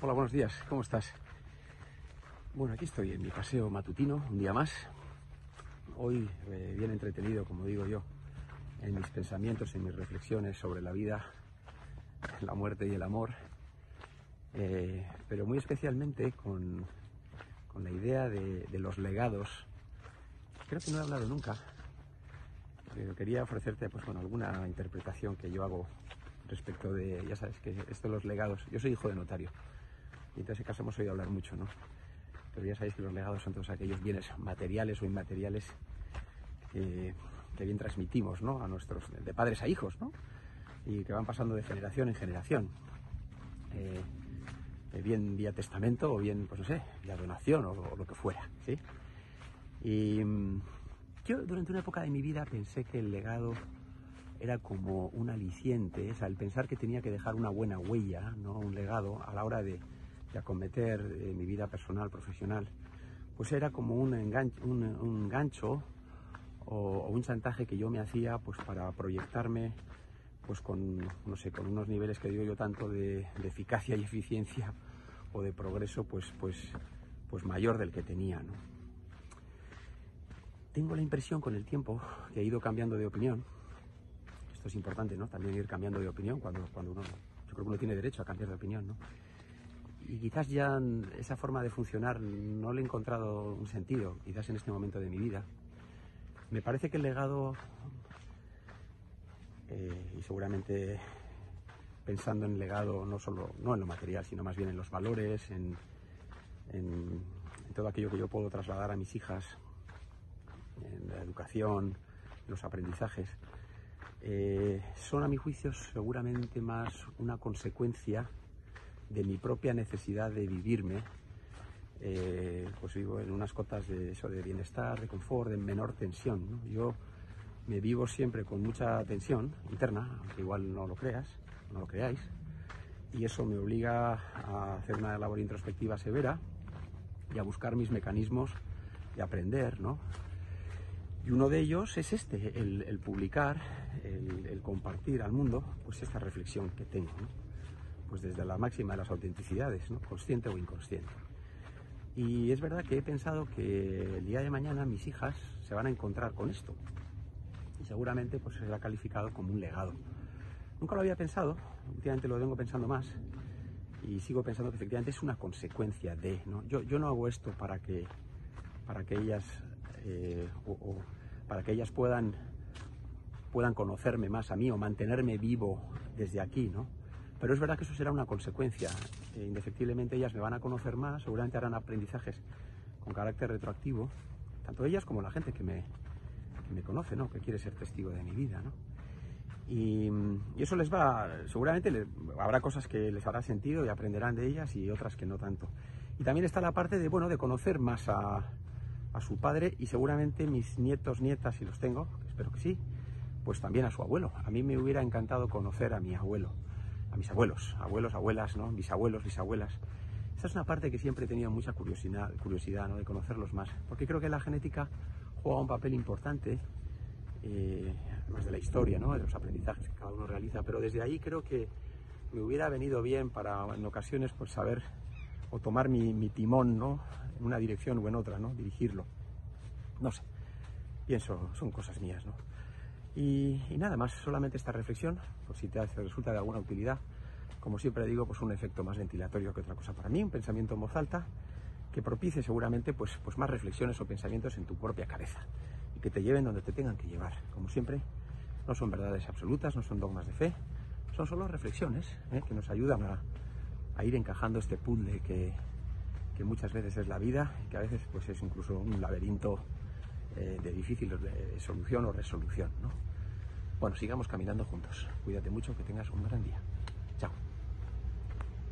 Hola, buenos días, ¿cómo estás? Bueno, aquí estoy en mi paseo matutino, un día más. Hoy eh, bien entretenido, como digo yo, en mis pensamientos, en mis reflexiones sobre la vida, la muerte y el amor, eh, pero muy especialmente con, con la idea de, de los legados. Creo que no he hablado nunca, pero quería ofrecerte pues, bueno, alguna interpretación que yo hago respecto de, ya sabes, que esto de los legados. Yo soy hijo de notario y en ese caso hemos oído hablar mucho, ¿no? Pero ya sabéis que los legados son todos aquellos bienes materiales o inmateriales que, bien transmitimos, ¿no? A nuestros, de padres a hijos, ¿no? Y que van pasando de generación en generación. Eh, eh, bien vía testamento o bien, pues no sé, vía donación o, o lo que fuera, ¿sí? Y mm, yo durante una época de mi vida pensé que el legado era como un aliciente, es al pensar que tenía que dejar una buena huella, ¿no? un legado a la hora de, de acometer eh, mi vida personal, profesional, pues era como un, un, gancho o, un chantaje que yo me hacía pues para proyectarme pues con, no sé, con unos niveles que digo yo tanto de, eficacia y eficiencia o de progreso pues, pues, pues mayor del que tenía. Tengo la impresión con el tiempo que he ido cambiando de opinión. Esto es importante, ¿no? También ir cambiando de opinión cuando, cuando uno, yo creo que uno tiene derecho a cambiar de opinión, ¿no? Y quizás ya esa forma de funcionar no le he encontrado un sentido, quizás en este momento de mi vida. Me parece que el legado, eh, y seguramente pensando en legado no solo no en lo material, sino más bien en los valores, en, todo aquello que yo puedo trasladar a mis hijas, en la educación, en los aprendizajes, eh, son a mi juicio seguramente más una consecuencia de mi propia necesidad de vivirme. Eh, pues vivo en unas cotas de eso, de bienestar, de confort, de menor tensión. Yo me vivo siempre con mucha tensión interna, aunque igual no lo creas, no lo creáis, y eso me obliga a hacer una labor introspectiva severa y a buscar mis mecanismos de aprender, ¿no? Y uno de ellos es este, el, publicar, el, compartir al mundo, pues esta reflexión que tengo. Pues desde la máxima de las autenticidades, consciente o inconsciente. Y es verdad que he pensado que el día de mañana mis hijas se van a encontrar con esto. Y seguramente pues será calificado como un legado. Nunca lo había pensado, últimamente lo vengo pensando más. Y sigo pensando que efectivamente es una consecuencia de. ¿no? Yo, yo no hago esto para que, para que ellas eh, o, o, para que ellas puedan puedan conocerme más a mí o mantenerme vivo desde aquí, ¿no? Pero es verdad que eso será una consecuencia. Eh, indefectiblemente ellas me van a conocer más, seguramente harán aprendizajes con carácter retroactivo, tanto ellas como la gente que me, que me conoce, ¿no? Que quiere ser testigo de mi vida, ¿no? Y, y eso les va, seguramente habrá cosas que les hará sentido y aprenderán de ellas y otras que no tanto. Y también está la parte de, bueno, de conocer más a, a su padre y seguramente mis nietos, nietas, si los tengo, espero que sí, pues también a su abuelo. A mí me hubiera encantado conocer a mi abuelo, mis abuelos, abuelos, abuelas, ¿no? bisabuelos, bisabuelas. Esta es una parte que siempre he tenido mucha curiosidad, curiosidad de conocerlos más, porque creo que la genética juega un papel importante, eh, además de la historia, de los aprendizajes que cada uno realiza, pero desde ahí creo que me hubiera venido bien para en ocasiones pues saber o tomar mi, mi timón, ¿no? en una dirección o en otra, ¿no? Dirigirlo. No sé. Pienso, son cosas mías, ¿no? Y, nada más, solamente esta reflexión, por si te resulta de alguna utilidad. Como siempre digo, pues un efecto más ventilatorio que otra cosa para mí, un pensamiento en voz alta que propicie seguramente pues, pues más reflexiones o pensamientos en tu propia cabeza y que te lleven donde te tengan que llevar. Como siempre, no son verdades absolutas, no son dogmas de fe, son solo reflexiones ¿eh? que nos ayudan a, ir encajando este puzzle que, que muchas veces es la vida y que a veces pues es incluso un laberinto eh, de difícil solución o resolución. ¿no? Bueno, sigamos caminando juntos. Cuídate mucho, que tengas un gran día.